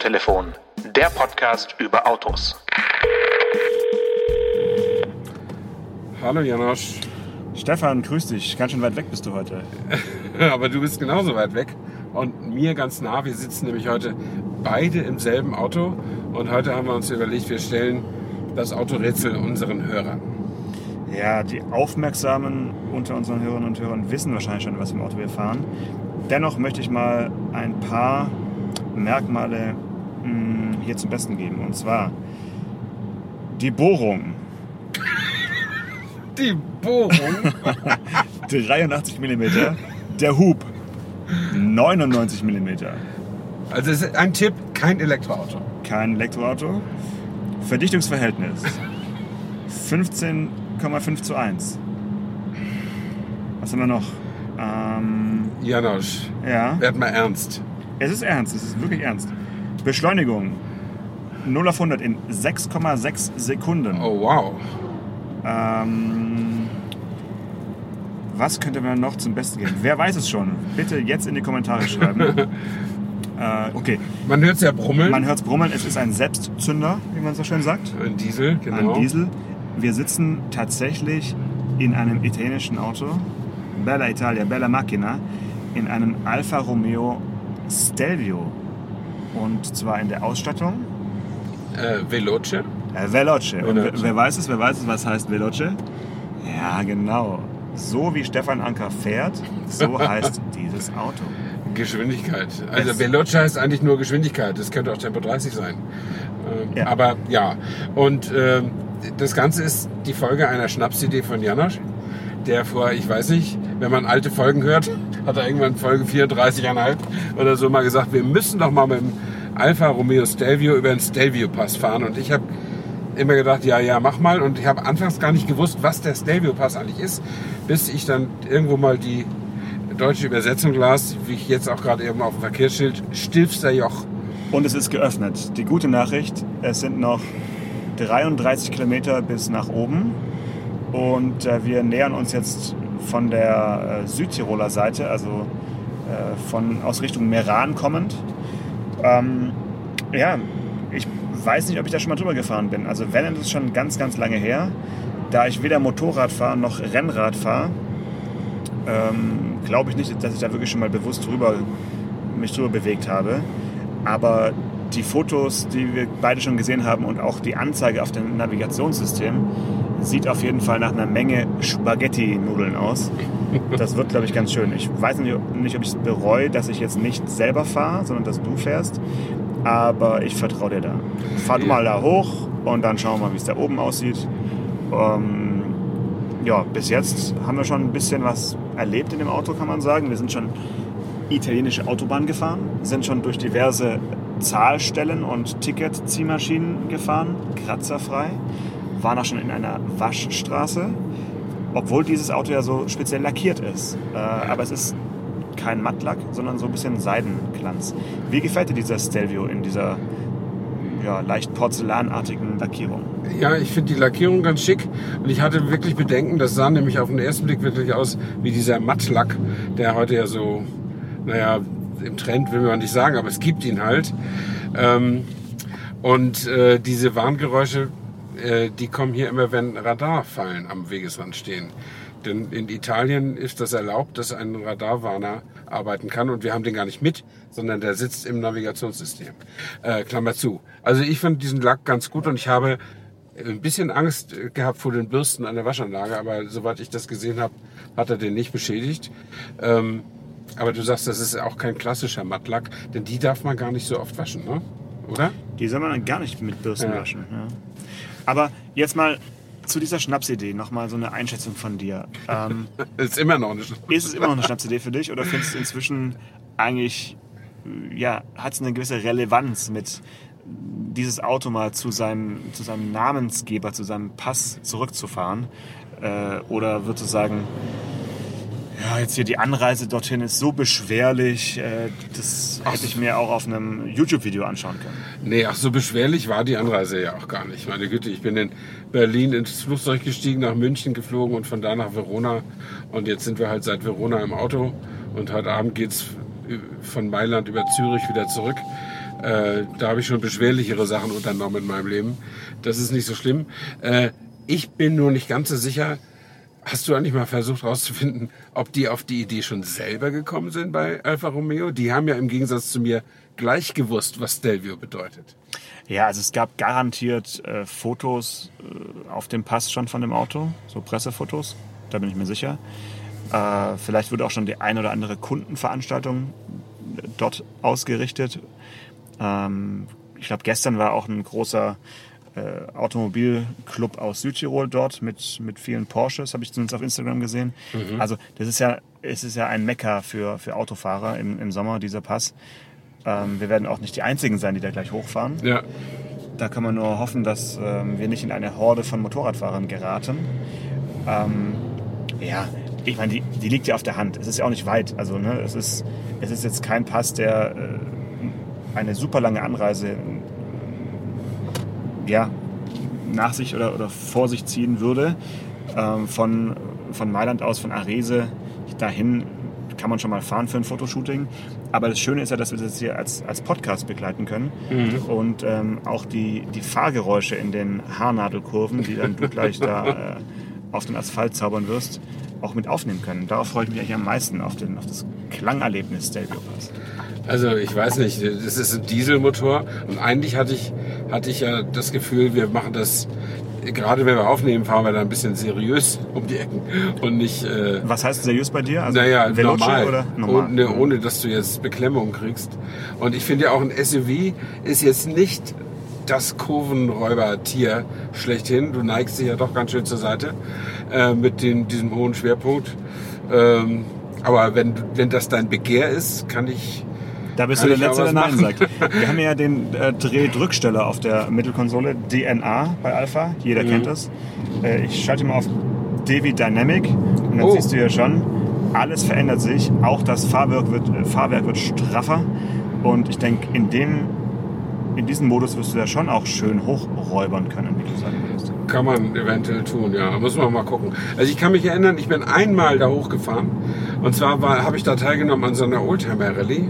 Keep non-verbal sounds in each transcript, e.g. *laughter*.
Autotelefon, der Podcast über Autos. Hallo Janosch. Stefan, grüß dich. Ganz schön weit weg bist du heute. *laughs* Aber du bist genauso weit weg und mir ganz nah. Wir sitzen nämlich heute beide im selben Auto und heute haben wir uns überlegt, wir stellen das Autorätsel unseren Hörern. Ja, die Aufmerksamen unter unseren Hörerinnen und Hörern wissen wahrscheinlich schon, was im Auto wir fahren. Dennoch möchte ich mal ein paar Merkmale hier zum Besten geben. Und zwar die Bohrung. Die Bohrung. *laughs* 83 mm. Der Hub. 99 mm. Also es ist ein Tipp, kein Elektroauto. Kein Elektroauto. Verdichtungsverhältnis. 15,5 zu 1. Was haben wir noch? Ähm, Janosch, ja. werd mal ernst. Es ist ernst, es ist wirklich ernst. Beschleunigung 0 auf 100 in 6,6 Sekunden. Oh wow. Ähm, was könnte man noch zum Besten geben? Wer weiß es schon? Bitte jetzt in die Kommentare schreiben. *laughs* äh, okay, Man hört es ja brummeln. man hört es brummeln. Es ist ein Selbstzünder, wie man so schön sagt. ein Diesel, genau. Ein Diesel. Wir sitzen tatsächlich in einem italienischen Auto. Bella Italia, Bella Macchina. In einem Alfa Romeo Stelvio. Und zwar in der Ausstattung Äh, Veloce. Äh, Veloce. Und wer, wer weiß es, wer weiß es, was heißt Veloce? Ja, genau. So wie Stefan Anker fährt, so *laughs* heißt dieses Auto. Geschwindigkeit. Also Es- Veloce heißt eigentlich nur Geschwindigkeit. Das könnte auch Tempo 30 sein. Ähm, Ja. Aber ja. Und ähm, das Ganze ist die Folge einer Schnapsidee von Janosch, der vor, ich weiß nicht, wenn man alte Folgen hört, *laughs* hat er irgendwann Folge 34,5 oder so mal gesagt, wir müssen doch mal mit dem Alfa Romeo Stelvio über den Stelvio Pass fahren. Und ich habe immer gedacht, ja, ja, mach mal. Und ich habe anfangs gar nicht gewusst, was der Stelvio Pass eigentlich ist, bis ich dann irgendwo mal die deutsche Übersetzung las, wie ich jetzt auch gerade eben auf dem Verkehrsschild, Stilfster Joch. Und es ist geöffnet. Die gute Nachricht, es sind noch 33 Kilometer bis nach oben. Und äh, wir nähern uns jetzt von der äh, Südtiroler Seite, also äh, von, aus Richtung Meran kommend. Ähm, ja, ich weiß nicht, ob ich da schon mal drüber gefahren bin. Also wenn, ist schon ganz, ganz lange her. Da ich weder Motorrad fahre noch Rennrad fahre, ähm, glaube ich nicht, dass ich da wirklich schon mal bewusst drüber, mich drüber bewegt habe. Aber die Fotos, die wir beide schon gesehen haben und auch die Anzeige auf dem Navigationssystem sieht auf jeden Fall nach einer Menge Spaghetti-Nudeln aus. Das wird, glaube ich, ganz schön. Ich weiß nicht, ob ich es bereue, dass ich jetzt nicht selber fahre, sondern dass du fährst. Aber ich vertraue dir da. Fahr du mal da hoch und dann schauen wir mal, wie es da oben aussieht. Ähm, ja, bis jetzt haben wir schon ein bisschen was erlebt in dem Auto, kann man sagen. Wir sind schon italienische Autobahn gefahren, sind schon durch diverse Zahlstellen und Ticketziehmaschinen gefahren, kratzerfrei, waren auch schon in einer Waschstraße, obwohl dieses Auto ja so speziell lackiert ist. Äh, aber es ist kein Mattlack, sondern so ein bisschen Seidenglanz. Wie gefällt dir dieser Stelvio in dieser ja, leicht porzellanartigen Lackierung? Ja, ich finde die Lackierung ganz schick und ich hatte wirklich Bedenken, das sah nämlich auf den ersten Blick wirklich aus wie dieser Mattlack, der heute ja so, naja, im Trend will man nicht sagen, aber es gibt ihn halt. Ähm, und äh, diese Warngeräusche, äh, die kommen hier immer, wenn Radarfallen am Wegesrand stehen. Denn in Italien ist das erlaubt, dass ein Radarwarner arbeiten kann und wir haben den gar nicht mit, sondern der sitzt im Navigationssystem. Äh, Klammer zu. Also ich fand diesen Lack ganz gut und ich habe ein bisschen Angst gehabt vor den Bürsten an der Waschanlage, aber soweit ich das gesehen habe, hat er den nicht beschädigt. Ähm, aber du sagst, das ist auch kein klassischer Mattlack, denn die darf man gar nicht so oft waschen, ne? oder? Die soll man dann gar nicht mit Bürsten Ja. waschen. Ja. Aber jetzt mal zu dieser Schnapsidee nochmal so eine Einschätzung von dir. Ähm, *laughs* Ist immer noch eine ist es immer noch eine Schnapsidee für dich oder findest du inzwischen eigentlich, ja, hat es eine gewisse Relevanz mit dieses Auto mal zu seinem, zu seinem Namensgeber, zu seinem Pass zurückzufahren? Äh, oder würdest du sagen, ja, jetzt hier die Anreise dorthin ist so beschwerlich, äh, das hätte ich mir auch auf einem YouTube-Video anschauen können. Nee, ach so beschwerlich war die Anreise ja auch gar nicht. Meine Güte, ich bin in Berlin ins Flugzeug gestiegen, nach München geflogen und von da nach Verona. Und jetzt sind wir halt seit Verona im Auto. Und heute Abend geht's von Mailand über Zürich wieder zurück. Äh, da habe ich schon beschwerlichere Sachen unternommen in meinem Leben. Das ist nicht so schlimm. Äh, ich bin nur nicht ganz so sicher. Hast du eigentlich mal versucht herauszufinden, ob die auf die Idee schon selber gekommen sind bei Alfa Romeo? Die haben ja im Gegensatz zu mir gleich gewusst, was Stelvio bedeutet. Ja, also es gab garantiert äh, Fotos äh, auf dem Pass schon von dem Auto, so Pressefotos, da bin ich mir sicher. Äh, vielleicht wurde auch schon die ein oder andere Kundenveranstaltung dort ausgerichtet. Ähm, ich glaube, gestern war auch ein großer äh, Automobilclub aus Südtirol dort mit, mit vielen Porsches, habe ich zumindest auf Instagram gesehen. Mhm. Also das ist ja, es ist ja ein Mecker für, für Autofahrer im, im Sommer, dieser Pass. Ähm, wir werden auch nicht die Einzigen sein, die da gleich hochfahren. Ja. Da kann man nur hoffen, dass ähm, wir nicht in eine Horde von Motorradfahrern geraten. Ähm, ja, ich meine, die, die liegt ja auf der Hand. Es ist ja auch nicht weit. Also ne, es, ist, es ist jetzt kein Pass, der äh, eine super lange Anreise ja, nach sich oder, oder vor sich ziehen würde. Ähm, von, von Mailand aus, von Arese dahin kann man schon mal fahren für ein Fotoshooting. Aber das Schöne ist ja, dass wir das hier als, als Podcast begleiten können und ähm, auch die, die Fahrgeräusche in den Haarnadelkurven, die dann du gleich da *laughs* äh, auf den Asphalt zaubern wirst, auch mit aufnehmen können. Darauf freue ich mich eigentlich am meisten, auf, den, auf das Klangerlebnis Stelvio Pass. Also ich weiß nicht, das ist ein Dieselmotor und eigentlich hatte ich, hatte ich ja das Gefühl, wir machen das, gerade wenn wir aufnehmen, fahren wir da ein bisschen seriös um die Ecken und nicht, äh, Was heißt seriös bei dir? Also naja, Veloce normal, oder normal? Ohne, ohne dass du jetzt Beklemmung kriegst. Und ich finde ja auch ein SUV ist jetzt nicht das Kurvenräubertier schlechthin. Du neigst dich ja doch ganz schön zur Seite äh, mit den, diesem hohen Schwerpunkt. Ähm, aber wenn, wenn das dein Begehr ist, kann ich Da bist Kann du der Letzte, der Nein machen. sagt. Wir haben ja den äh, Drehdrücksteller auf der Mittelkonsole, DNA bei Alpha. Jeder Mhm. kennt das. Äh, ich schalte mal auf Devi Dynamic und dann Oh. siehst du ja schon, alles verändert sich. Auch das Fahrwerk wird, äh, Fahrwerk wird straffer. Und ich denke, in, dem, in diesem Modus wirst du ja schon auch schön hochräubern können, wie du sagen würdest. Kann man eventuell tun, ja. Muss man mal gucken. Also ich kann mich erinnern, ich bin einmal da hochgefahren. Und zwar war- habe ich da teilgenommen an so einer Oldtimer-Rallye.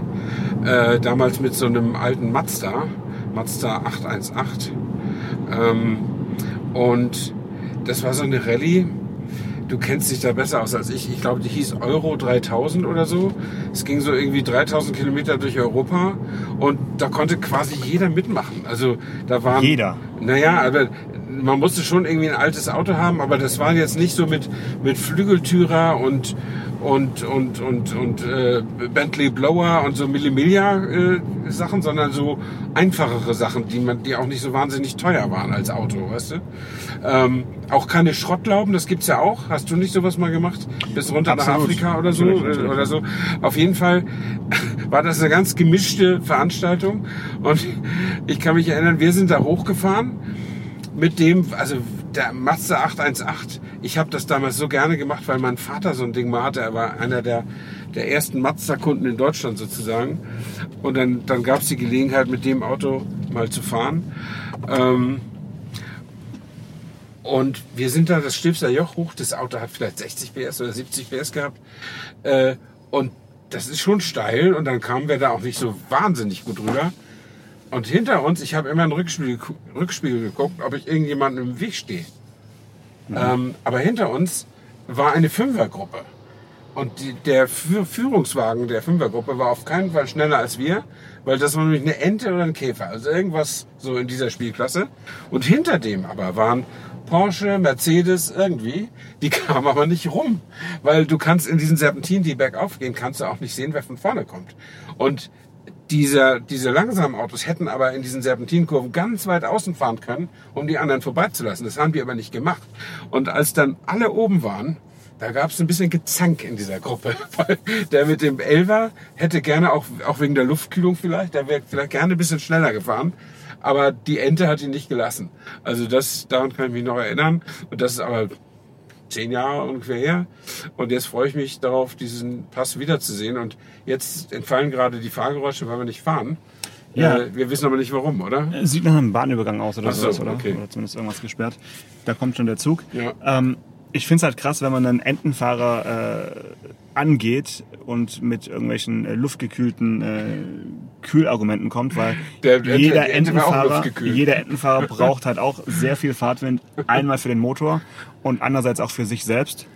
Äh, damals mit so einem alten Mazda. Mazda 818. Ähm, und das war so eine Rallye. Du kennst dich da besser aus als ich. Ich glaube, die hieß Euro 3000 oder so. Es ging so irgendwie 3000 Kilometer durch Europa. Und da konnte quasi jeder mitmachen. Also da waren... Jeder? Naja, aber man musste schon irgendwie ein altes Auto haben, aber das waren jetzt nicht so mit, mit Flügeltürer und, und, und, und, und äh, Bentley Blower und so Millimilia äh, Sachen, sondern so einfachere Sachen, die man, die auch nicht so wahnsinnig teuer waren als Auto, weißt du? Ähm, auch keine Schrottlauben, das gibt's ja auch. Hast du nicht sowas mal gemacht? Bis runter nach Absolut. Afrika oder so? Natürlich. Oder so. Auf jeden Fall *laughs* war das eine ganz gemischte Veranstaltung. Und *laughs* ich kann mich erinnern, wir sind da hochgefahren mit dem, also der Mazda 818. Ich habe das damals so gerne gemacht, weil mein Vater so ein Ding mal hatte. Er war einer der, der ersten Mazda-Kunden in Deutschland sozusagen. Und dann, dann gab es die Gelegenheit, mit dem Auto mal zu fahren. Ähm, und wir sind da das Stilfser Joch hoch. Das Auto hat vielleicht 60 PS oder 70 PS gehabt. Äh, und das ist schon steil. Und dann kamen wir da auch nicht so wahnsinnig gut rüber. Und hinter uns, ich habe immer in den Rückspiegel, Rückspiegel geguckt, ob ich irgendjemandem im Weg stehe. Ähm, aber hinter uns war eine Fünfergruppe. Und die, der Fü- Führungswagen der Fünfergruppe war auf keinen Fall schneller als wir, weil das war nämlich eine Ente oder ein Käfer. Also irgendwas so in dieser Spielklasse. Und hinter dem aber waren Porsche, Mercedes, irgendwie. Die *laughs* kamen aber nicht rum. Weil du kannst in diesen Serpentinen, die bergauf gehen, kannst du auch nicht sehen, wer von vorne kommt. Und dieser, diese langsamen Autos hätten aber in diesen Serpentinkurven ganz weit außen fahren können, um die anderen vorbeizulassen. Das haben die aber nicht gemacht. Und als dann alle oben waren, da gab es ein bisschen Gezank in dieser Gruppe. *laughs* Weil der mit dem Elver hätte gerne auch, auch wegen der Luftkühlung vielleicht, der wäre vielleicht gerne ein bisschen schneller gefahren. Aber die Ente hat ihn nicht gelassen. Also das, daran kann ich mich noch erinnern. Und das ist aber zehn Jahre ungefähr her. Und jetzt freue ich mich darauf, diesen Pass wiederzusehen. Und jetzt entfallen gerade die Fahrgeräusche, weil wir nicht fahren. Ja. Äh, wir wissen aber nicht warum, oder? Sieht nach einem Bahnübergang aus oder so, sowas, oder? okay. Oder zumindest irgendwas gesperrt. Da kommt schon der Zug. Ja. Ähm, ich finde es halt krass, wenn man einen Entenfahrer äh, angeht und mit irgendwelchen äh, luftgekühlten äh, Kühlargumenten kommt, weil *laughs* Der- der- jeder, auch Entenfahrer, jeder Entenfahrer *laughs* braucht halt auch sehr viel Fahrtwind. Einmal für den Motor und andererseits auch für sich selbst,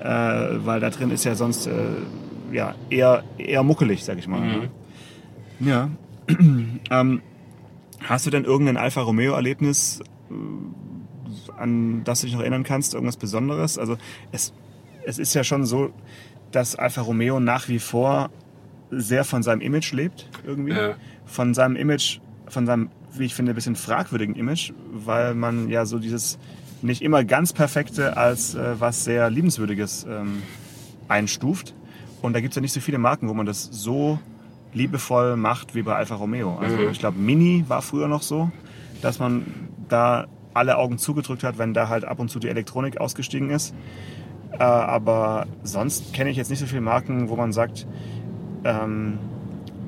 äh, weil da drin ist ja sonst äh, ja, eher, eher muckelig, sag ich mal. Mhm. Ja. *clears throat* ähm, hast du denn irgendein Alfa Romeo-Erlebnis, äh, an das du dich noch erinnern kannst? Irgendwas Besonderes? Also es, es ist ja schon so, dass Alfa Romeo nach wie vor sehr von seinem Image lebt, irgendwie. Ja. Von seinem Image, von seinem, wie ich finde, ein bisschen fragwürdigen Image, weil man ja so dieses nicht immer ganz perfekte als äh, was sehr liebenswürdiges ähm, einstuft. Und da gibt es ja nicht so viele Marken, wo man das so liebevoll macht wie bei Alfa Romeo. Also Mhm. ich glaube, Mini war früher noch so, dass man da alle Augen zugedrückt hat, wenn da halt ab und zu die Elektronik ausgestiegen ist. Äh, aber sonst kenne ich jetzt nicht so viele Marken, wo man sagt, ähm,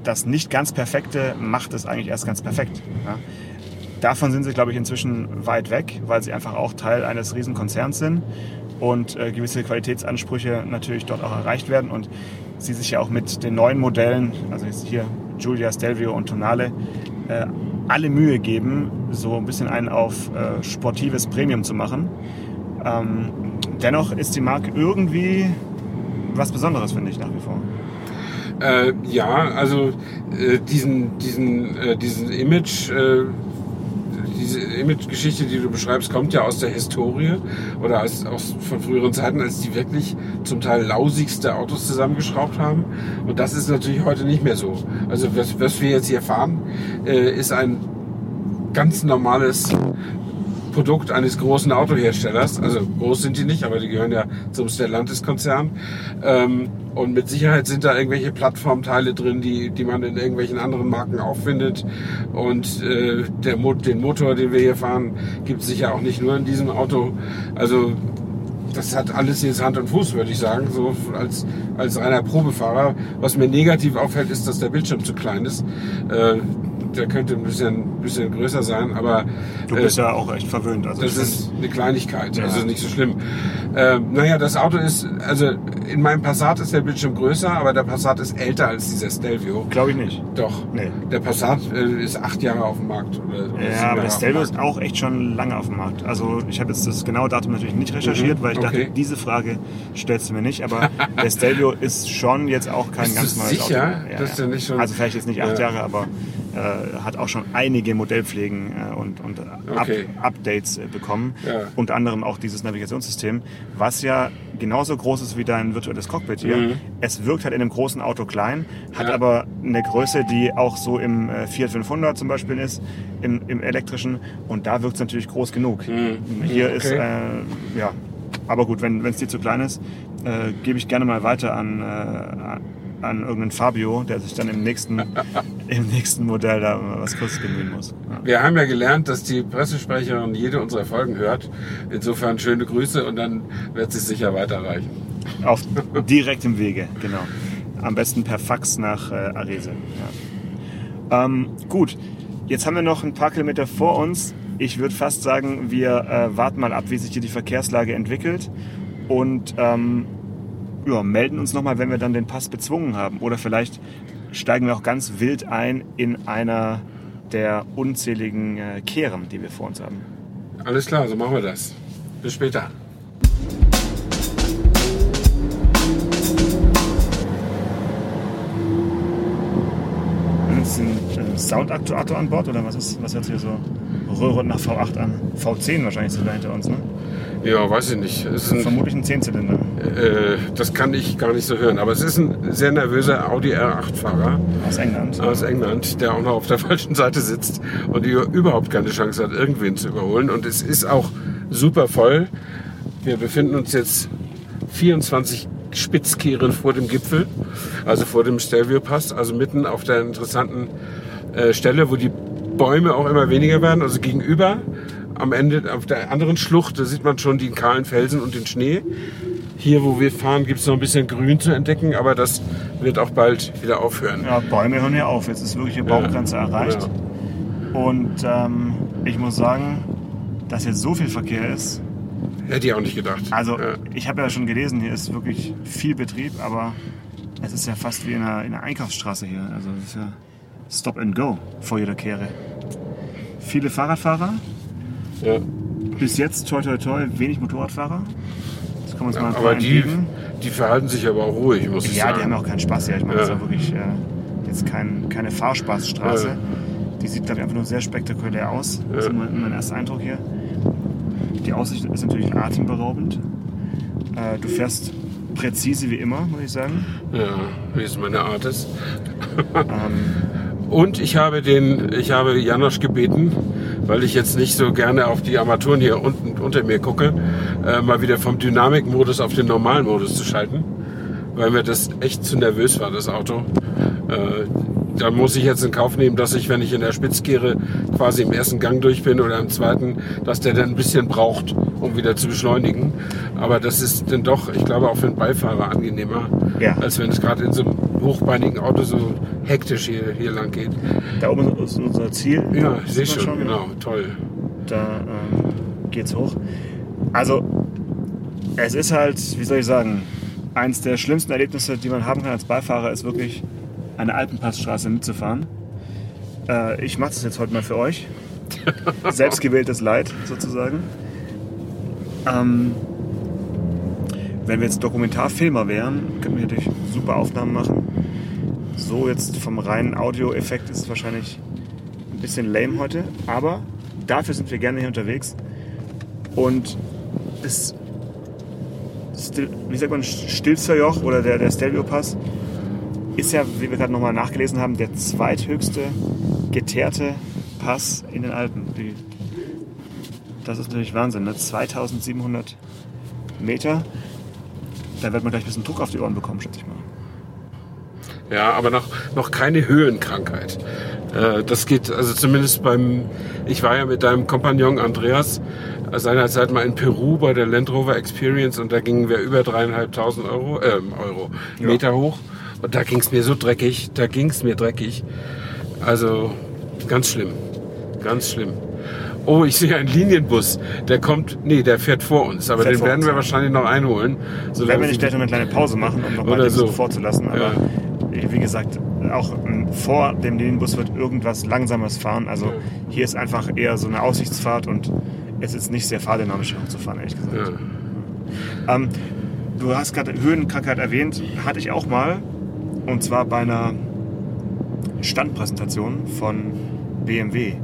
das nicht ganz Perfekte macht es eigentlich erst ganz perfekt. Ja? Davon sind sie, glaube ich, inzwischen weit weg, weil sie einfach auch Teil eines Riesenkonzerns sind und äh, gewisse Qualitätsansprüche natürlich dort auch erreicht werden und sie sich ja auch mit den neuen Modellen, also jetzt hier Giulia, Stelvio und Tonale, äh, alle Mühe geben, so ein bisschen einen auf äh, sportives Premium zu machen. Ähm, dennoch ist die Marke irgendwie was Besonderes, finde ich nach wie vor. Äh, ja, also äh, diesen, diesen, äh, diesen Image, äh, diese Image-Geschichte, die du beschreibst, kommt ja aus der Historie oder aus, aus, von früheren Zeiten, als die wirklich zum Teil lausigste Autos zusammengeschraubt haben. Und das ist natürlich heute nicht mehr so. Also was, was wir jetzt hier fahren, äh, ist ein ganz normales Produkt eines großen Autoherstellers. Also groß sind die nicht, aber die gehören ja zum Stellantis-Konzern. Ähm, und mit Sicherheit sind da irgendwelche Plattformteile drin, die, die man in irgendwelchen anderen Marken auch findet. Und äh, der den Motor, den wir hier fahren, gibt es sicher auch nicht nur in diesem Auto. Also das hat alles jetzt Hand und Fuß, würde ich sagen, so als, als reiner Probefahrer. Was mir negativ auffällt, ist, dass der Bildschirm zu klein ist. Äh, der könnte ein bisschen, bisschen größer sein, aber Du äh, bist ja auch echt verwöhnt. Also das ist eine Kleinigkeit, Ja. also nicht so schlimm. Ähm, naja, das Auto ist, also in meinem Passat ist der Bildschirm größer, aber der Passat ist älter als dieser Stelvio. glaube ich nicht. Doch. Nee. Der Passat äh, ist acht Jahre auf dem Markt. Oder, oder Ja, aber der Stelvio ist auch echt schon lange auf dem Markt. Also ich habe jetzt das genaue Datum natürlich nicht recherchiert, Mhm, weil ich okay. dachte, diese Frage stellst du mir nicht. Aber *laughs* der Stelvio ist schon jetzt auch kein Bist ganz neues sicher, Auto. dass der nicht schon- Also vielleicht jetzt nicht acht Ja. Jahre, aber äh, hat auch schon einige Modellpflegen äh, und, und Up Okay. Updates äh, bekommen. Ja. Unter anderem auch dieses Navigationssystem, was ja genauso groß ist wie dein virtuelles Cockpit hier. Mhm. Es wirkt halt in einem großen Auto klein, hat Ja. aber eine Größe, die auch so im äh, Fiat 500 zum Beispiel ist, im, im elektrischen. Und da wirkt es natürlich groß genug. Mhm. Hier Okay. ist, äh, ja, aber gut, wenn es dir zu klein ist, äh, gebe ich gerne mal weiter an, äh, an irgendeinen Fabio, der sich dann im nächsten, *laughs* im nächsten Modell da was Kurzes bemühen muss. Ja. Wir haben ja gelernt, dass die Pressesprecherin jede unserer Folgen hört. Insofern schöne Grüße und dann wird sie sicher weiterreichen. Auf *laughs* direktem Wege, genau. Am besten per Fax nach äh, Arese. Ja. Ähm, gut, jetzt haben wir noch ein paar Kilometer vor uns. Ich würde fast sagen, wir äh, warten mal ab, wie sich hier die Verkehrslage entwickelt und ähm, ja, melden uns nochmal, wenn wir dann den Pass bezwungen haben. Oder vielleicht steigen wir auch ganz wild ein in einer der unzähligen äh, Kehren, die wir vor uns haben. Alles klar, so machen wir das. Bis später. Soundaktuator an Bord oder was ist, was hört sich hier so Röhre nach V8 an? V10 wahrscheinlich sogar hinter uns, ne? Ja, weiß ich nicht. Es ist ein, Vermutlich ein Zehnzylinder. äh, das kann ich gar nicht so hören. Aber es ist ein sehr nervöser Audi R8-Fahrer Aus England. aus England, der auch noch auf der *laughs* falschen Seite sitzt und die überhaupt keine Chance hat, irgendwen zu überholen. Und es ist auch super voll. Wir befinden uns jetzt 24 Spitzkehren vor dem Gipfel, also vor dem Stelvio Pass, also mitten auf der interessanten äh, Stelle, wo die Bäume auch immer weniger werden, also gegenüber. Am Ende, auf der anderen Schlucht, da sieht man schon die kahlen Felsen und den Schnee. Hier, wo wir fahren, gibt es noch ein bisschen Grün zu entdecken, aber das wird auch bald wieder aufhören. Ja, Bäume hören ja auf. Jetzt ist wirklich die Baumgrenze erreicht. Und ähm, ich muss sagen, dass jetzt so viel Verkehr ist. Hätte ich auch nicht gedacht. Also Ja. ich habe ja schon gelesen, hier ist wirklich viel Betrieb, aber es ist ja fast wie in einer, in einer Einkaufsstraße hier. Also es ist ja Stop and Go vor jeder Kehre. Viele Fahrradfahrer, Ja. bis jetzt toi toi toi wenig Motorradfahrer. Das kann man uns mal Aber die, die verhalten sich aber auch ruhig, muss ich Ja, sagen. die haben auch keinen Spaß hier. Ich meine, das Ja. ist auch wirklich äh, jetzt kein, keine Fahrspaßstraße. Ja. Die sieht, glaube ich, einfach nur sehr spektakulär aus. Das ist Ja. mein, mein erster Eindruck hier. Die Aussicht ist natürlich atemberaubend. Äh, du fährst präzise wie immer, muss ich sagen. Ja, wie es meine Art ist. Ähm, Und ich habe den, ich habe Janosch gebeten, weil ich jetzt nicht so gerne auf die Armaturen hier unten unter mir gucke, äh, mal wieder vom Dynamikmodus auf den normalen Modus zu schalten, weil mir das echt zu nervös war, das Auto. Äh, da muss ich jetzt in Kauf nehmen, dass ich, wenn ich in der Spitzkehre quasi im ersten Gang durch bin oder im zweiten, dass der dann ein bisschen braucht, um wieder zu beschleunigen. Aber das ist dann doch, ich glaube, auch für den Beifahrer angenehmer, Ja. als wenn es gerade in so einem hochbeinigen Auto so hektisch hier, hier lang geht. da oben ist unser Ziel. Ja, ich sehe man schon, genau, toll. Da ähm, geht's hoch. Also, es ist halt, wie soll ich sagen, eins der schlimmsten Erlebnisse, die man haben kann als Beifahrer, ist wirklich eine Alpenpassstraße mitzufahren. Äh, ich mache das jetzt heute mal für euch. *laughs* Selbstgewähltes Leid sozusagen. Ähm, wenn wir jetzt Dokumentarfilmer wären, könnten wir natürlich super Aufnahmen machen. So jetzt vom reinen Audioeffekt ist es wahrscheinlich ein bisschen lame heute, aber dafür sind wir gerne hier unterwegs. Und das, Stil- wie sagt man, Stilzerjoch oder der, der Stelvio Pass ist ja, wie wir gerade nochmal nachgelesen haben, der zweithöchste geteerte Pass in den Alpen. Die, das ist natürlich Wahnsinn, ne? 2700 Meter. Da wird man gleich ein bisschen Druck auf die Ohren bekommen, schätze ich mal. Ja, aber noch, noch keine Höhenkrankheit. Äh, das geht, also zumindest beim, ich war ja mit deinem Kompagnon Andreas seinerzeit mal in Peru bei der Land Rover Experience und da gingen wir über dreieinhalbtausend Euro, äh, Euro, Ja. Meter hoch und da ging es mir so dreckig, da ging es mir dreckig. Also ganz schlimm, ganz schlimm. Oh, ich sehe einen Linienbus. Der kommt, nee, der fährt vor uns, aber Fährt den werden uns, wir wahrscheinlich noch einholen. Werden wir nicht gleich noch eine kleine Pause machen, um nochmal bisschen so. vorzulassen. Aber Ja. Wie gesagt, auch ähm, vor dem Linienbus wird irgendwas Langsames fahren. Also Ja. hier ist einfach eher so eine Aussichtsfahrt und es ist nicht sehr fahrdynamisch hochzufahren, ehrlich gesagt. Ja. Ähm, du hast gerade Höhenkrankheit erwähnt, hatte ich auch mal. Und zwar bei einer Standpräsentation von BMW.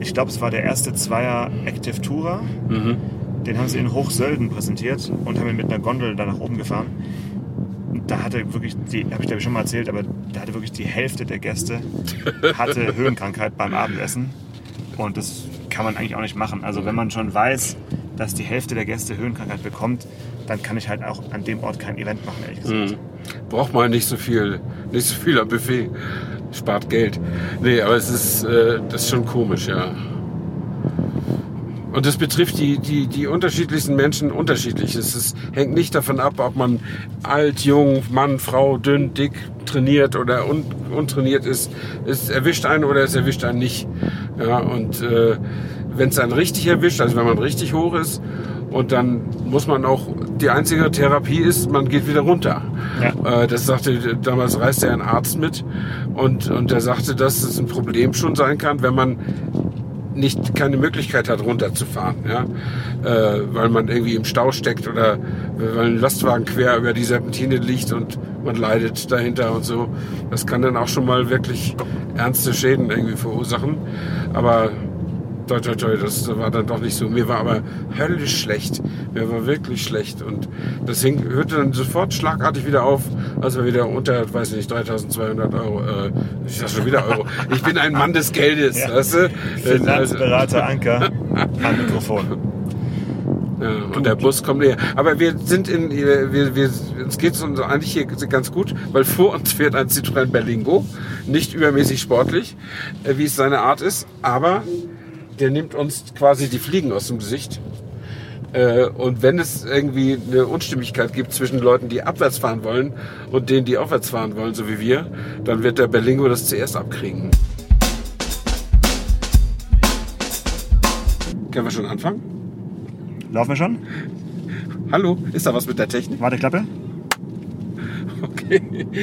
Ich glaube, es war der erste Zweier Active Tourer. Mhm. Den haben sie in Hochsölden präsentiert und haben ihn mit einer Gondel da nach oben gefahren. Da hatte wirklich, die habe ich glaube ich schon mal erzählt, aber da hatte wirklich die Hälfte der Gäste hatte *laughs* Höhenkrankheit beim Abendessen. Und das kann man eigentlich auch nicht machen. Also wenn man schon weiß, dass die Hälfte der Gäste Höhenkrankheit bekommt, dann kann ich halt auch an dem Ort kein Event machen, ehrlich gesagt. Mhm. Braucht man nicht so viel, nicht so viel am Buffet. Spart Geld. Nee, aber es ist, äh, das ist schon komisch, ja. Und das betrifft die, die, die unterschiedlichsten Menschen unterschiedlich. Es ist, hängt nicht davon ab, ob man alt, jung, Mann, Frau, dünn, dick, trainiert oder un, untrainiert ist. Es erwischt einen oder es erwischt einen nicht. Ja, und äh, wenn es einen richtig erwischt, also wenn man richtig hoch ist, und dann muss man auch, die einzige Therapie ist, man geht wieder runter. Ja. Äh, das sagte, damals reiste ein Arzt mit und, und der sagte, dass es ein Problem schon sein kann, wenn man nicht keine Möglichkeit hat, runterzufahren, ja, äh, weil man irgendwie im Stau steckt oder weil ein Lastwagen quer über die Serpentine liegt und man leidet dahinter und so. Das kann dann auch schon mal wirklich ernste Schäden irgendwie verursachen. Aber toi, toi, toi, das war dann doch nicht so. Mir war aber höllisch schlecht. Mir war wirklich schlecht. Und das hing, hörte dann sofort schlagartig wieder auf, als wir wieder unter, weiß ich nicht, 3200 Euro, äh, ich sag schon wieder Euro. Ich bin ein Mann des Geldes, Ja. weißt du? Finanzberater Anker *laughs* am Mikrofon. Ja, und der Bus kommt näher. Aber wir sind in, wir, wir, uns geht es uns eigentlich hier ganz gut, weil vor uns fährt ein Citroën Berlingo. Nicht übermäßig sportlich, äh, wie es seine Art ist, aber der nimmt uns quasi die Fliegen aus dem Gesicht. Äh, Und wenn es irgendwie eine Unstimmigkeit gibt zwischen Leuten, die abwärts fahren wollen und denen, die aufwärts fahren wollen, so wie wir, dann wird der Berlingo das zuerst abkriegen. Können wir schon anfangen? Laufen wir schon? Hallo, ist da was mit der Technik? Warte, Klappe. Okay,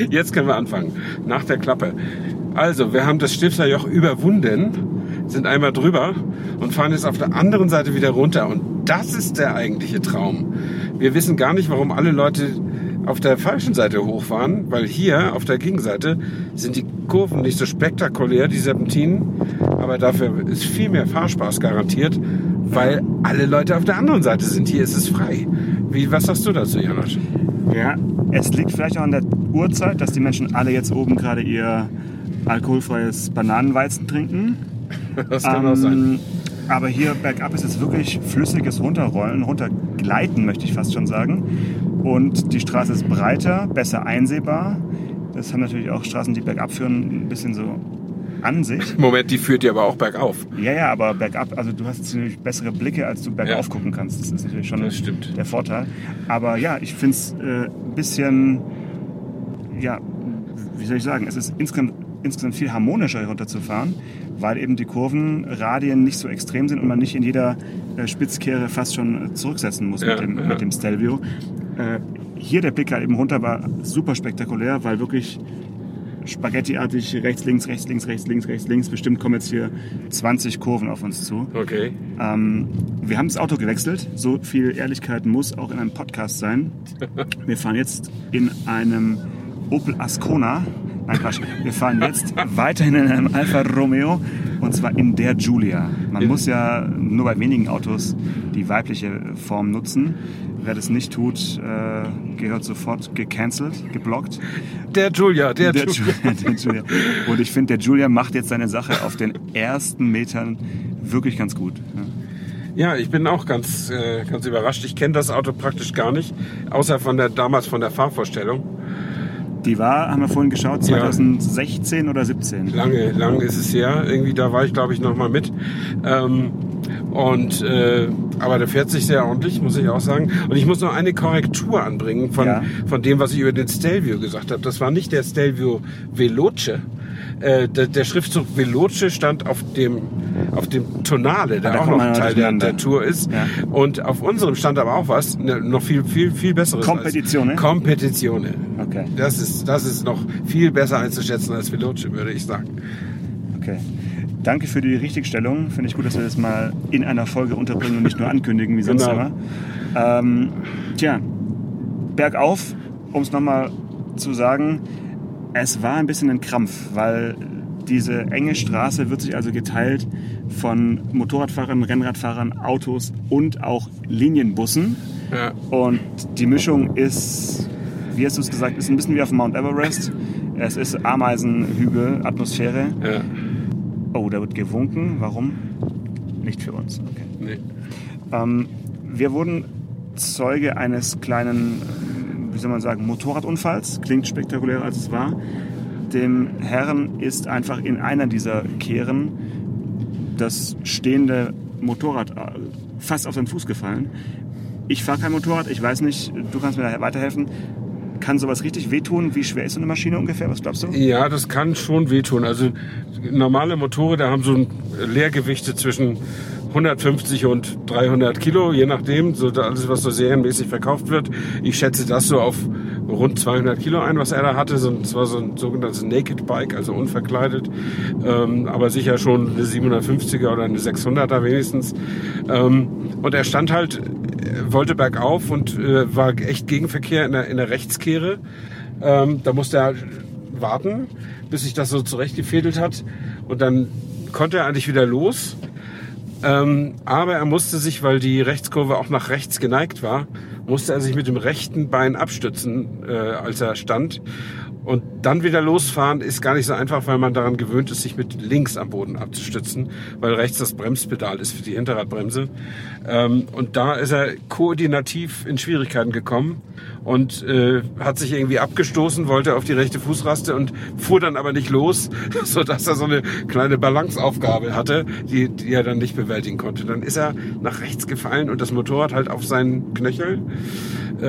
jetzt können wir anfangen. Nach der Klappe. Also, wir haben das Stifterjoch überwunden, sind einmal drüber und fahren jetzt auf der anderen Seite wieder runter. Und das ist der eigentliche Traum. Wir wissen gar nicht, warum alle Leute auf der falschen Seite hochfahren, weil hier auf der Gegenseite sind die Kurven nicht so spektakulär, die Serpentinen, aber dafür ist viel mehr Fahrspaß garantiert, weil alle Leute auf der anderen Seite sind. Hier ist es frei. Wie, was sagst du dazu, Janosch? Ja, es liegt vielleicht auch an der Uhrzeit, dass die Menschen alle jetzt oben gerade ihr alkoholfreies Bananenweizen trinken. *laughs* Das kann auch sein. Ähm, Aber hier bergab ist jetzt wirklich flüssiges Runterrollen, runtergleiten, möchte ich fast schon sagen. Und die Straße ist breiter, besser einsehbar. Das haben natürlich auch Straßen, die bergab führen, ein bisschen so an sich. *laughs* Moment, die führt dir aber auch bergauf. Ja, ja, aber bergab, also du hast natürlich bessere Blicke, als du bergauf Ja. gucken kannst. Das ist natürlich schon der Vorteil. Aber ja, ich finde es äh, ein bisschen, ja, wie soll ich sagen, es ist insgesamt, insgesamt viel harmonischer runterzufahren, weil eben die Kurvenradien nicht so extrem sind und man nicht in jeder äh, Spitzkehre fast schon äh, zurücksetzen muss Ja, mit, dem, ja. mit dem Stelvio. Äh, hier der Blick halt eben runter war super spektakulär, weil wirklich Spaghettiartig rechts, links, rechts, links, rechts, links, rechts, links. Bestimmt kommen jetzt hier 20 Kurven auf uns zu. Okay. Ähm, wir haben das Auto gewechselt. So viel Ehrlichkeit muss auch in einem Podcast sein. *laughs* Wir fahren jetzt in einem Opel Ascona. Nein, Quatsch. Wir fahren jetzt weiterhin in einem Alfa Romeo und zwar in der Giulia. Man muss ja nur bei wenigen Autos die weibliche Form nutzen. Wer das nicht tut, äh, gehört sofort gecancelt, geblockt. Der Julia, der, Der Julia. Der Julia. Und ich finde, der Julia macht jetzt seine Sache auf den ersten Metern wirklich ganz gut. Ja. Ja, ich bin auch ganz, äh, ganz überrascht. Ich kenne das Auto praktisch gar nicht, außer von der damals von der Fahrvorstellung. Die war, haben wir vorhin geschaut, Ja. 2016 oder 17. Lange, lang ist es her. Irgendwie da war ich, glaube ich, noch mal mit. Ähm, und äh, aber der fährt sich sehr ordentlich, muss ich auch sagen. Und ich muss noch eine Korrektur anbringen von, Ja. von dem, was ich über den Stelvio gesagt habe. Das war nicht der Stelvio Veloce. Äh, der, der Schriftzug Veloce stand auf dem auf dem Tonale, der Ah, auch noch Teil der, der Tour ist. Ja. Und auf unserem stand aber auch was, ne, noch viel viel viel besseres. Competizione? Competizione. Okay. Das ist das ist noch viel besser einzuschätzen als Veloce, würde ich sagen. Okay. Danke für die Richtigstellung. Finde ich gut, dass wir das mal in einer Folge unterbringen und nicht nur ankündigen wie sonst Genau. immer. Ähm, tja, bergauf, um es nochmal zu sagen, es war ein bisschen ein Krampf, weil diese enge Straße wird sich also geteilt von Motorradfahrern, Rennradfahrern, Autos und auch Linienbussen. Ja. Und die Mischung ist, wie hast du es gesagt, ist ein bisschen wie auf Mount Everest. Es ist Ameisenhügel, Atmosphäre. Ja. Oh, da wird gewunken. Warum? Nicht für uns. Okay. Nee. Ähm, wir wurden Zeuge eines kleinen, soll man sagen, Motorradunfalls. Klingt spektakulärer als es war. Dem Herrn ist einfach in einer dieser Kehren das stehende Motorrad äh, fast auf den Fuß gefallen. Ich fahre kein Motorrad, ich weiß nicht, du kannst mir da weiterhelfen. Kann sowas richtig wehtun? Wie schwer ist so eine Maschine ungefähr? Was glaubst du? Ja, das kann schon wehtun. Also normale Motorräder haben so ein Leergewichte zwischen 150 und 300 Kilo, je nachdem, so alles, was so serienmäßig verkauft wird. Ich schätze das so auf rund 200 Kilo ein, was er da hatte. So, das war so ein sogenanntes Naked Bike, also unverkleidet, ähm, aber sicher schon eine 750er oder eine 600er wenigstens. Ähm, und er stand halt, äh, wollte bergauf und äh, war echt Gegenverkehr in der, in der Rechtskehre. Ähm, da musste er warten, bis sich das so zurechtgefädelt hat. Und dann konnte er eigentlich wieder los. Ähm, aber er musste sich, weil die Rechtskurve auch nach rechts geneigt war, musste er sich mit dem rechten Bein abstützen, äh, als er stand. Und dann wieder losfahren ist gar nicht so einfach, weil man daran gewöhnt ist, sich mit links am Boden abzustützen, weil rechts das Bremspedal ist für die Hinterradbremse. Ähm, und da ist er koordinativ in Schwierigkeiten gekommen und äh, hat sich irgendwie abgestoßen, wollte auf die rechte Fußraste und fuhr dann aber nicht los, *laughs* so dass er so eine kleine Balanceaufgabe hatte, die, die er dann nicht bewältigen konnte. Dann ist er nach rechts gefallen und das Motorrad halt auf seinen Knöchel. Äh,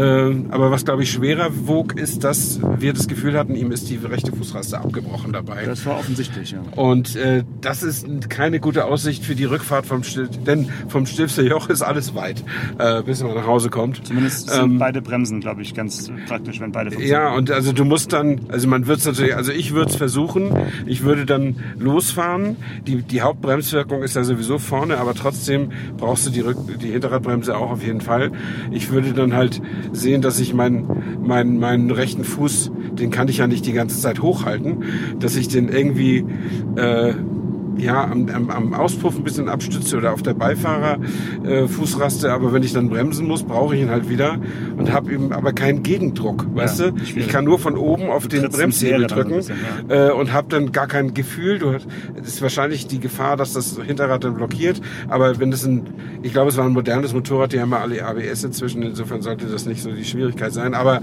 aber was glaube ich schwerer wog, ist, dass wir das Gefühl hatten, ihm ist die rechte Fußraste abgebrochen dabei. Das war offensichtlich, ja. Und äh, das ist keine gute Aussicht für die Rückfahrt vom Stil denn vom Stilfser Joch ist alles weit, äh, bis man nach Hause kommt. Zumindest sind beide Bremsen, glaube ich, ganz praktisch, wenn beide funktionieren. Ja, und also du musst dann, also man wird es natürlich, also ich würde es versuchen, ich würde dann losfahren. Die, die Hauptbremswirkung ist ja sowieso vorne, aber trotzdem brauchst du die, Rück die Hinterradbremse auch auf jeden Fall. Ich würde dann halt sehen, dass ich meinen meinen meinen rechten Fuß, den kann ich ja nicht die ganze Zeit hochhalten, dass ich den irgendwie äh, ja, am, am, am Auspuff ein bisschen abstütze oder auf der Beifahrerfußraste, äh, aber wenn ich dann bremsen muss, brauche ich ihn halt wieder und habe eben aber keinen Gegendruck, weißt Ja, du? Ich kann nur von oben auf den Bremshebel drücken bisschen, äh, und habe dann gar kein Gefühl. Du hast, es ist wahrscheinlich die Gefahr, dass das Hinterrad dann blockiert, aber wenn es ein, ich glaube, es war ein modernes Motorrad, die haben ja alle ABS inzwischen, insofern sollte das nicht so die Schwierigkeit sein, aber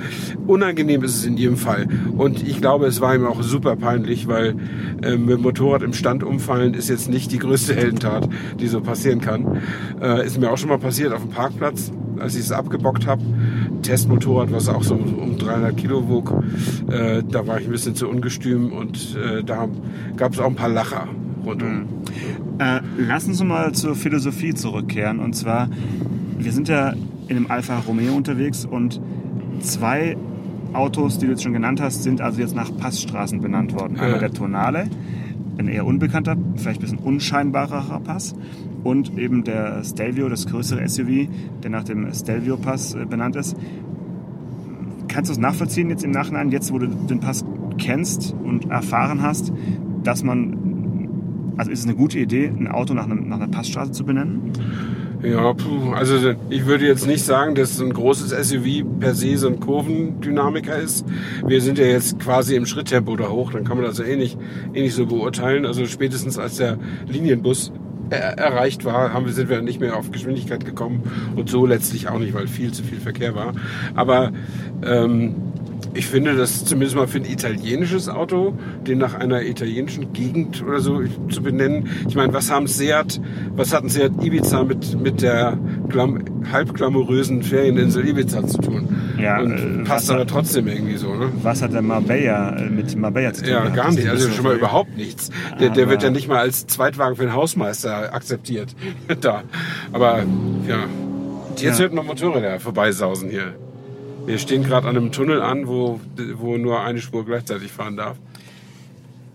unangenehm ist es in jedem Fall. Und ich glaube, es war ihm auch super peinlich, weil äh, mit dem Motorrad im Stand umfallen ist jetzt nicht die größte Heldentat, die so passieren kann. Äh, ist mir auch schon mal passiert auf dem Parkplatz, als ich es abgebockt habe. Testmotorrad, was auch so um 300 Kilo wog. Äh, da war ich ein bisschen zu ungestüm und äh, da gab es auch ein paar Lacher rundum. Äh, lass uns mal zur Philosophie zurückkehren. Und zwar, wir sind ja in einem Alfa Romeo unterwegs und zwei Autos, die du jetzt schon genannt hast, sind also jetzt nach Passstraßen benannt worden. Einmal der Tonale, ein eher unbekannter, vielleicht ein bisschen unscheinbarerer Pass. Und eben der Stelvio, das größere SUV, der nach dem Stelvio-Pass äh, benannt ist. Kannst du es nachvollziehen jetzt im Nachhinein, jetzt wo du den Pass kennst und erfahren hast, dass man also ist es eine gute Idee, ein Auto nach, einem, nach einer Passstraße zu benennen? Ja, puh, also ich würde jetzt nicht sagen, dass ein großes SUV per se so ein Kurvendynamiker ist. Wir sind ja jetzt quasi im Schritttempo da hoch, dann kann man das ja eh nicht, eh nicht so beurteilen. Also spätestens als der Linienbus er erreicht war, haben wir, sind wir nicht mehr auf Geschwindigkeit gekommen und so letztlich auch nicht, weil viel zu viel Verkehr war. Aber ähm, ich finde, das zumindest mal für ein italienisches Auto, den nach einer italienischen Gegend oder so zu benennen. Ich meine, was haben Seat, was hat ein Seat Ibiza mit, mit der glam, halb glamourösen Ferieninsel Ibiza zu tun? Ja, Und äh, passt aber hat- trotzdem irgendwie so, ne? Was hat der Marbella äh, mit Marbella zu tun? Ja, gar nicht. Also schon mal überhaupt nichts. Der, der wird ja nicht mal als Zweitwagen für den Hausmeister akzeptiert. *laughs* da. Aber ja. Jetzt Ja. wird noch Motorräder vorbeisausen hier. Wir stehen gerade an einem Tunnel an, wo, wo nur eine Spur gleichzeitig fahren darf.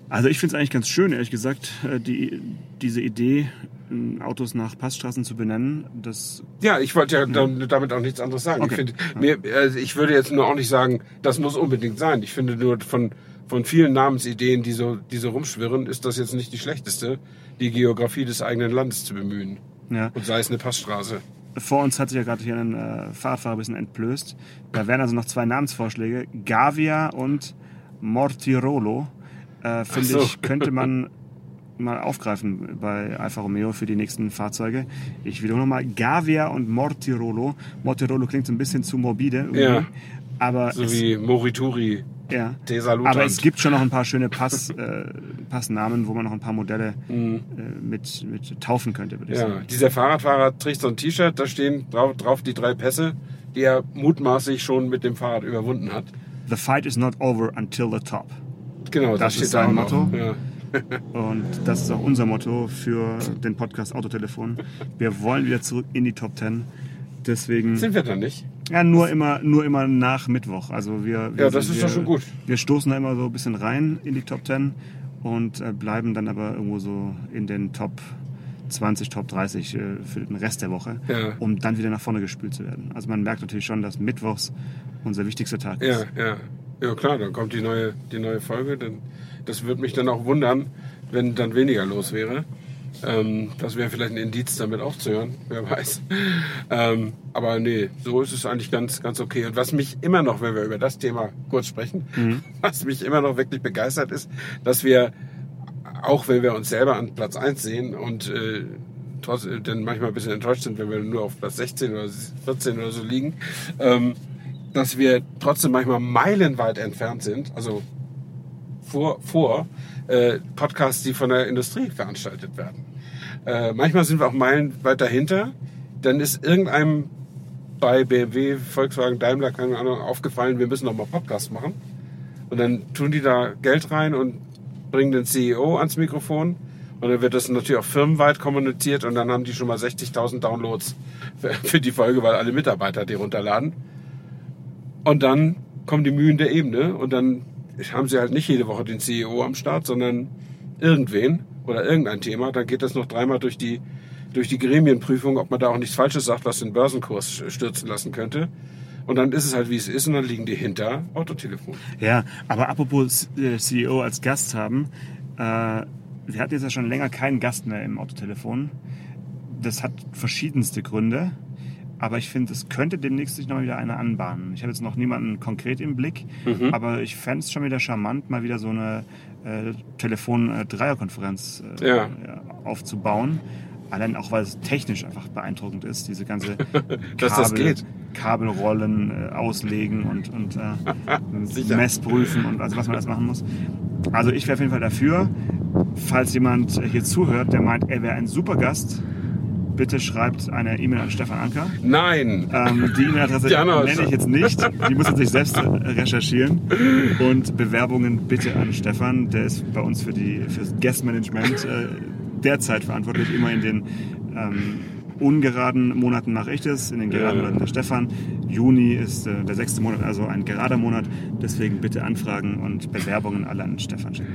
Also ich finde es eigentlich ganz schön, ehrlich gesagt, äh, die, diese Idee, äh, Autos nach Passstraßen zu benennen. Das, Ja, ich wollte ja dam- damit auch nichts anderes sagen. Okay. Ich, finde, mir, also ich würde jetzt nur auch nicht sagen, das muss unbedingt sein. Ich finde nur von, von vielen Namensideen, die so, die so rumschwirren, ist das jetzt nicht die schlechteste, die Geografie des eigenen Landes zu bemühen. ja. Und sei es eine Passstraße. Vor uns hat sich ja gerade hier ein äh, Fahrradfahrer ein bisschen entblößt. Da wären also noch zwei Namensvorschläge. Gavia und Mortirolo. Äh, Finde so. ich, könnte man mal aufgreifen bei Alfa Romeo für die nächsten Fahrzeuge. Ich wiederhole nochmal, Gavia und Mortirolo. Mortirolo klingt so ein bisschen zu morbide. Ja. Aber, So wie Morituri, ja. Desalutant. aber es gibt schon noch ein paar schöne Pass, äh, Passnamen, wo man noch ein paar Modelle Mhm. äh, mit, mit taufen könnte, würde ich Ja, sagen. dieser Fahrradfahrer trägt so ein T-Shirt, da stehen drauf, drauf die drei Pässe, die er mutmaßlich schon mit dem Fahrrad überwunden hat. The fight is not over until the top. Genau, Das steht ist sein Motto. Ja. *laughs* Und das ist auch unser Motto für den Podcast Autotelefon. Wir wollen wieder zurück in die Top 10. Deswegen Sind wir da nicht? Ja, nur immer, nur immer nach Mittwoch. Also wir, wir Ja, das sind- ist wir, doch schon gut. Wir stoßen da immer so ein bisschen rein in die Top 10 und äh, bleiben dann aber irgendwo so in den Top 20, Top 30 äh, für den Rest der Woche, Ja. um dann wieder nach vorne gespült zu werden. Also man merkt natürlich schon, dass Mittwochs unser wichtigster Tag Ja, ist. ja. Ja klar, dann kommt die neue, die neue Folge. Dann, das würde mich dann auch wundern, wenn dann weniger los wäre. Ähm, das wäre vielleicht ein Indiz, damit aufzuhören, wer weiß. Ähm, aber nee, so ist es eigentlich ganz, ganz okay. Und was mich immer noch, wenn wir über das Thema kurz sprechen, *laughs* was mich immer noch wirklich begeistert ist, dass wir, auch wenn wir uns selber an Platz 1 sehen und äh, trotz, äh, dann manchmal ein bisschen enttäuscht sind, wenn wir nur auf Platz 16 oder 14 oder so liegen, ähm, dass wir trotzdem manchmal meilenweit entfernt sind, also vor, vor äh, Podcasts, die von der Industrie veranstaltet werden. Äh, manchmal sind wir auch meilenweit dahinter. Dann ist irgendeinem bei BMW, Volkswagen, Daimler, keine Ahnung, aufgefallen, wir müssen noch mal Podcast machen. Und dann tun die da Geld rein und bringen den CEO ans Mikrofon. Und dann wird das natürlich auch firmenweit kommuniziert und dann haben die schon mal 60.000 Downloads für die Folge, weil alle Mitarbeiter die runterladen. Und dann kommen die Mühen der Ebene und dann haben sie halt nicht jede Woche den CEO am Start, sondern irgendwen oder irgendein Thema. Dann geht das noch dreimal durch die, durch die Gremienprüfung, ob man da auch nichts Falsches sagt, was den Börsenkurs stürzen lassen könnte. Und dann ist es halt, wie es ist, und dann liegen die hinter Autotelefon. Ja, aber apropos äh, CEO als Gast haben, äh, wir hatten jetzt ja schon länger keinen Gast mehr im Autotelefon. Das hat verschiedenste Gründe. Aber ich finde, es könnte demnächst sich noch mal wieder eine anbahnen. Ich habe jetzt noch niemanden konkret im Blick, aber ich fände es schon wieder charmant, mal wieder so eine äh, Telefon-Dreierkonferenz äh, Ja. ja, aufzubauen. Allein auch, weil es technisch einfach beeindruckend ist, diese ganze *laughs* Dass das geht. Kabelrollen äh, auslegen und, und äh. *laughs* Messprüfen und also was man alles machen muss. Also ich wäre auf jeden Fall dafür, falls jemand hier zuhört, der meint, er wäre ein super Gast, bitte schreibt eine E-Mail an Stefan Anker. Nein! Ähm, die E-Mail-Adresse *laughs* nenne ich jetzt nicht. Die muss er sich selbst recherchieren. Und Bewerbungen bitte an Stefan. Der ist bei uns für, die, für das Guest-Management äh, derzeit verantwortlich. Immer in den ähm, ungeraden Monaten mache ich das, in den geraden Ja. Monaten der Stefan. Juni ist äh, der sechste Monat, also ein gerader Monat. Deswegen bitte Anfragen und Bewerbungen alle an Stefan schicken.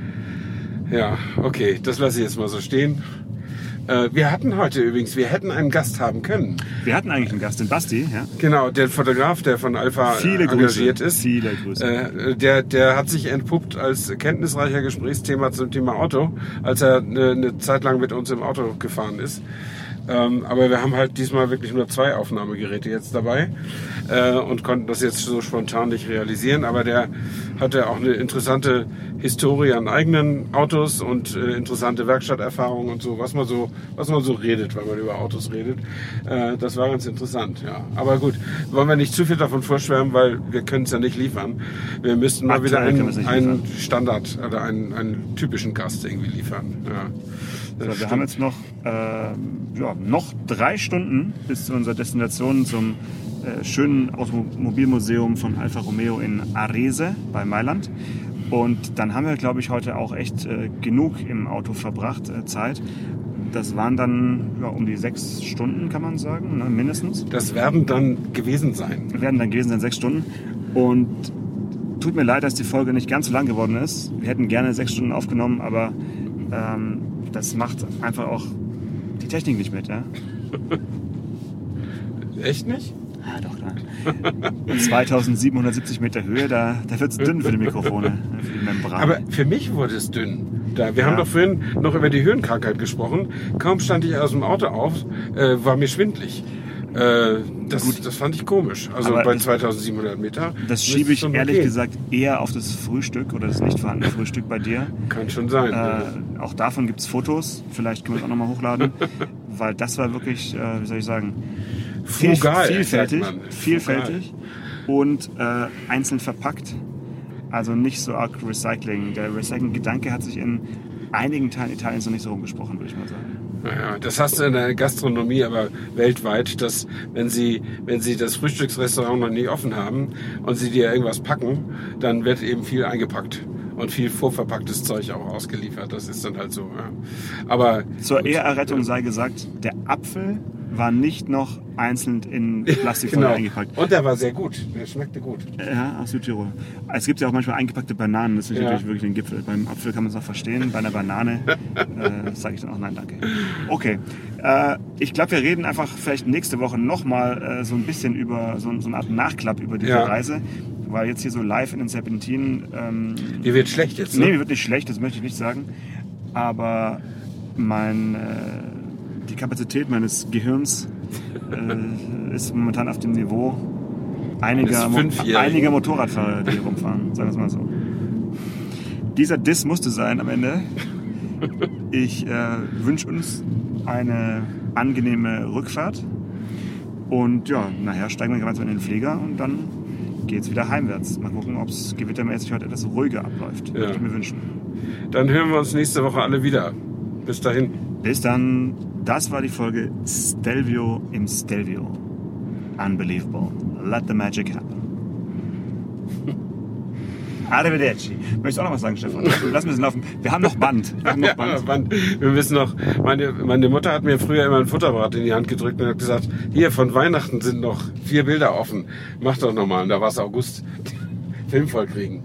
Ja, okay, das lasse ich jetzt mal so stehen. Äh, wir hatten heute übrigens, wir hätten einen Gast haben können. Wir hatten eigentlich einen Gast, den Basti. Ja? Genau, der Fotograf, der von Alpha Viele äh, Grüße. engagiert ist. Viele Grüße. Äh, der, der hat sich entpuppt als kenntnisreicher Gesprächsthema zum Thema Auto, als er eine, eine Zeit lang mit uns im Auto gefahren ist. Ähm, aber wir haben halt diesmal wirklich nur zwei Aufnahmegeräte jetzt dabei äh, und konnten das jetzt so spontan nicht realisieren. Aber der hatte auch eine interessante Historie an eigenen Autos und äh, interessante Werkstatterfahrungen und so, was man so, was man so redet, wenn man über Autos redet. Äh, das war ganz interessant, ja. Aber gut, wollen wir nicht zu viel davon vorschwärmen, weil wir können es ja nicht liefern. Wir müssten mal wieder Aktuell wir einen, einen. Standard oder einen, einen typischen Gast irgendwie liefern. Ja. So, wir stimmt. haben jetzt noch, äh, ja, noch drei Stunden bis zu unserer Destination zum äh, schönen Automobilmuseum von Alfa Romeo in Arese bei Mailand. Und dann haben wir, glaube ich, heute auch echt äh, genug im Auto verbracht, äh, Zeit. Das waren dann ja, um die sechs Stunden, kann man sagen, ne, mindestens. das werden dann gewesen sein. Wir werden dann gewesen sein sechs Stunden. Und tut mir leid, dass die Folge nicht ganz so lang geworden ist. Wir hätten gerne sechs Stunden aufgenommen, aber ähm, das macht einfach auch die Technik nicht mit. Ja? *laughs* Echt nicht? Ah, doch, klar. Und 2770 Meter Höhe, da, da wird es dünn für die Mikrofone, ne, *laughs* für die Membran. Aber für mich wurde es dünn. Da, wir Ja. haben doch vorhin noch über die Höhenkrankheit gesprochen. Kaum stand ich aus dem Auto auf, äh, war mir schwindlig. Äh, das, das fand ich komisch. Also Aber bei das- 2700 Meter. das schiebe ich ehrlich okay. gesagt eher auf das Frühstück oder das nicht vorhandene *laughs* Frühstück bei dir. Kann schon sein. Äh, auch davon gibt es Fotos, vielleicht können wir es auch nochmal hochladen, *laughs* weil das war wirklich, äh, wie soll ich sagen, viel, Frugal, vielfältig, vielfältig und äh, einzeln verpackt. Also nicht so arg Recycling. Der Recycling-Gedanke hat sich in einigen Teilen Italiens noch nicht so rumgesprochen, würde ich mal sagen. Naja, das hast du in der Gastronomie aber weltweit, dass wenn sie, wenn sie das Frühstücksrestaurant noch nie offen haben und sie dir irgendwas packen, dann wird eben viel eingepackt und viel vorverpacktes Zeug auch ausgeliefert. Das ist dann halt so. Ja. Aber Zur gut. Ehrerrettung sei gesagt, der Apfel war nicht noch einzeln in *laughs* Plastikfolie genau. eingepackt. Und der war sehr gut. Der schmeckte gut. Ja, aus Südtirol. Es gibt ja auch manchmal eingepackte Bananen, das ist Ja. natürlich wirklich ein Gipfel. Beim Apfel kann man es noch verstehen, bei einer Banane *laughs* äh, sage ich dann auch nein, danke. Okay, äh, ich glaube, wir reden einfach vielleicht nächste Woche nochmal äh, so ein bisschen über so, so eine Art Nachklapp über diese Ja. Reise, weil jetzt hier so live in den Serpentinen, ähm, Die wird schlecht jetzt. Ne? nee, wird nicht schlecht, das möchte ich nicht sagen, aber mein, äh, die Kapazität meines Gehirns äh, ist momentan auf dem Niveau einiger, Mo einiger Motorradfahrer, die rumfahren, sagen wir es mal so. Dieser Diss musste sein am Ende. Ich äh, wünsche uns eine angenehme Rückfahrt. Und ja, nachher steigen wir gemeinsam in den Flieger und dann geht es wieder heimwärts. Mal gucken, ob es gewittermäßig heute etwas ruhiger abläuft. Ja. Würde ich mir wünschen. Dann hören wir uns nächste Woche alle wieder. Bis dahin. Bis dann. Das war die Folge Stelvio im Stelvio. Unbelievable. Let the magic happen. *laughs* Arrivederci. Möchtest du auch noch was sagen, Stefan? Lass bisschen laufen. Wir haben noch Band. Wir haben noch *laughs* Ja, Band. Band. Wir wissen noch, meine, meine Mutter hat mir früher immer ein Futterbrat in die Hand gedrückt und hat gesagt, hier von Weihnachten sind noch vier Bilder offen. Mach doch nochmal. Und da war es August. *laughs* Film voll kriegen.